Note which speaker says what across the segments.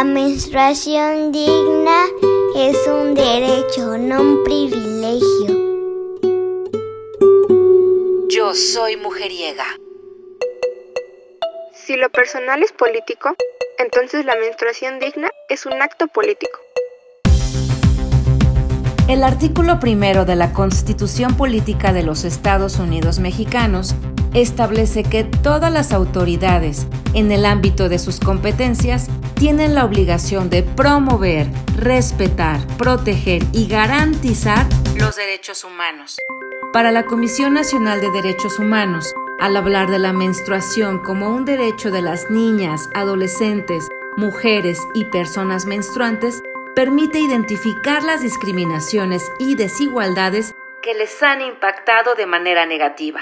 Speaker 1: La menstruación digna es un derecho, no un privilegio.
Speaker 2: Yo soy mujeriega.
Speaker 3: Si lo personal es político, entonces la menstruación digna es un acto político.
Speaker 2: El artículo primero de la Constitución Política de los Estados Unidos Mexicanos establece que todas las autoridades, en el ámbito de sus competencias, tienen la obligación de promover, respetar, proteger y garantizar los derechos humanos. Para la Comisión Nacional de Derechos Humanos, al hablar de la menstruación como un derecho de las niñas, adolescentes, mujeres y personas menstruantes, permite identificar las discriminaciones y desigualdades que les han impactado de manera negativa.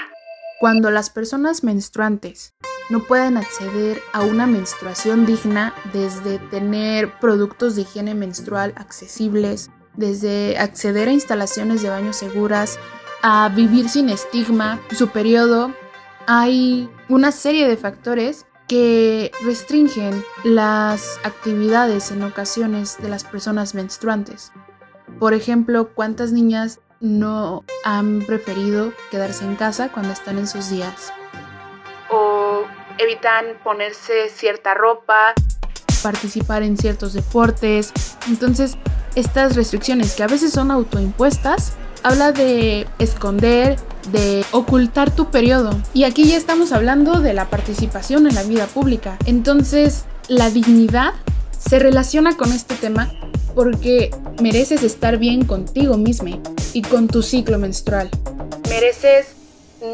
Speaker 4: Cuando las personas menstruantes no pueden acceder a una menstruación digna desde tener productos de higiene menstrual accesibles, desde acceder a instalaciones de baño seguras, a vivir sin estigma, su periodo, hay una serie de factores que restringen las actividades en ocasiones de las personas menstruantes. Por ejemplo, ¿cuántas niñas no han preferido quedarse en casa cuando están en sus días? O evitan ponerse cierta ropa, participar en ciertos deportes. Entonces, estas restricciones que a veces son autoimpuestas, habla de esconder, de ocultar tu periodo. Y aquí ya estamos hablando de la participación en la vida pública. Entonces, la dignidad se relaciona con este tema porque mereces estar bien contigo misma y con tu ciclo menstrual. Mereces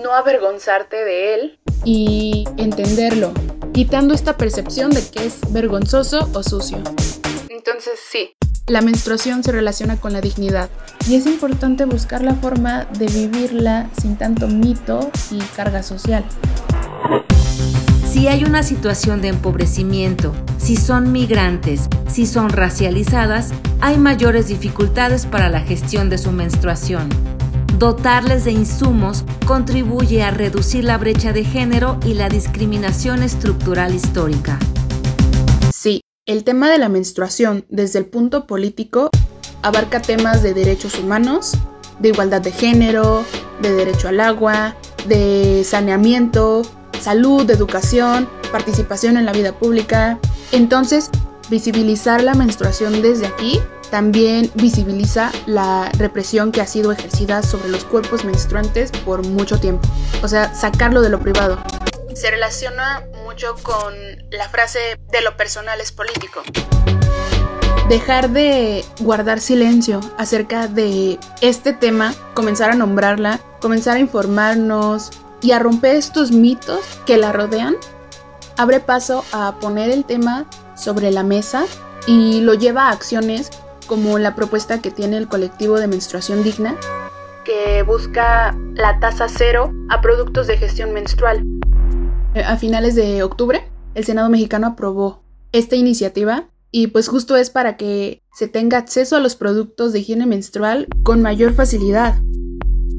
Speaker 4: no avergonzarte de él y entenderlo, quitando esta percepción de que es vergonzoso o sucio. Entonces sí, la menstruación se relaciona con la dignidad y es importante buscar la forma de vivirla sin tanto mito y carga social.
Speaker 2: Si hay una situación de empobrecimiento, si son migrantes, si son racializadas, hay mayores dificultades para la gestión de su menstruación. Dotarles de insumos contribuye a reducir la brecha de género y la discriminación estructural histórica.
Speaker 4: Sí, el tema de la menstruación desde el punto político abarca temas de derechos humanos, de igualdad de género, de derecho al agua, de saneamiento, salud, educación, participación en la vida pública. Entonces, visibilizar la menstruación desde aquí también visibiliza la represión que ha sido ejercida sobre los cuerpos menstruantes por mucho tiempo. O sea, sacarlo de lo privado se relaciona mucho con la frase de lo personal es político. Dejar de guardar silencio acerca de este tema, comenzar a nombrarla, comenzar a informarnos y a romper estos mitos que la rodean, abre paso a poner el tema sobre la mesa y lo lleva a acciones como la propuesta que tiene el colectivo de menstruación digna, que busca la tasa cero a productos de gestión menstrual. Eh, a finales de octubre, el Senado mexicano aprobó esta iniciativa y pues justo es para que se tenga acceso a los productos de higiene menstrual con mayor facilidad.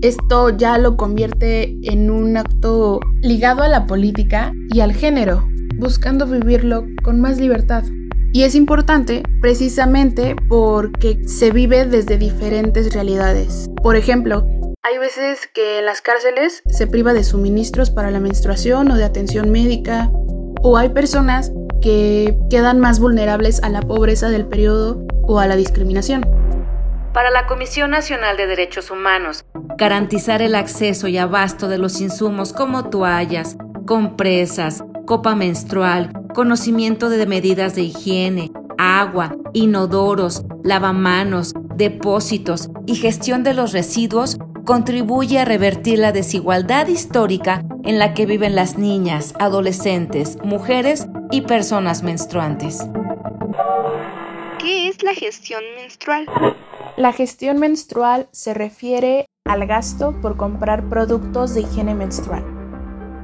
Speaker 4: Esto ya lo convierte en un acto ligado a la política y al género, buscando vivirlo con más libertad. Y es importante precisamente porque se vive desde diferentes realidades. Por ejemplo, hay veces que en las cárceles se priva de suministros para la menstruación o de atención médica, o hay personas que quedan más vulnerables a la pobreza del periodo o a la discriminación.
Speaker 2: Para la Comisión Nacional de Derechos Humanos, garantizar el acceso y abasto de los insumos como toallas, compresas, copa menstrual, conocimiento de medidas de higiene, agua, inodoros, lavamanos, depósitos y gestión de los residuos contribuye a revertir la desigualdad histórica en la que viven las niñas, adolescentes, mujeres y personas menstruantes.
Speaker 3: ¿Qué es la gestión menstrual?
Speaker 4: La gestión menstrual se refiere al gasto por comprar productos de higiene menstrual.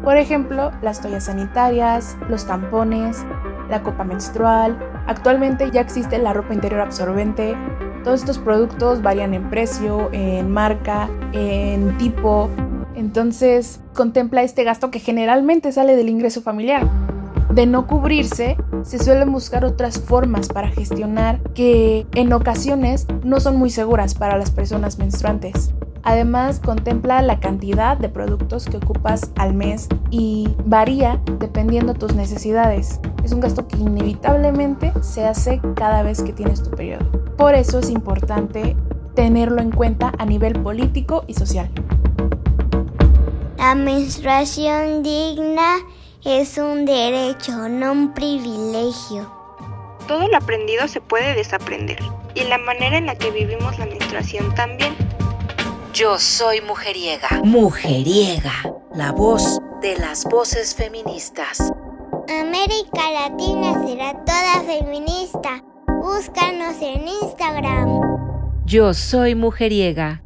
Speaker 4: Por ejemplo, las toallas sanitarias, los tampones, la copa menstrual. Actualmente ya existe la ropa interior absorbente, todos estos productos varían en precio, en marca, en tipo. Entonces contempla este gasto que generalmente sale del ingreso familiar. De no cubrirse, se suelen buscar otras formas para gestionar que en ocasiones no son muy seguras para las personas menstruantes. Además, contempla la cantidad de productos que ocupas al mes y varía dependiendo tus necesidades. Es un gasto que inevitablemente se hace cada vez que tienes tu periodo. Por eso es importante tenerlo en cuenta a nivel político y social.
Speaker 1: La menstruación digna es un derecho, no un privilegio.
Speaker 3: Todo lo aprendido se puede desaprender y la manera en la que vivimos la menstruación también.
Speaker 2: Yo soy mujeriega. Mujeriega, la voz de las voces feministas.
Speaker 1: América Latina será toda feminista. Búscanos en Instagram.
Speaker 2: Yo soy mujeriega.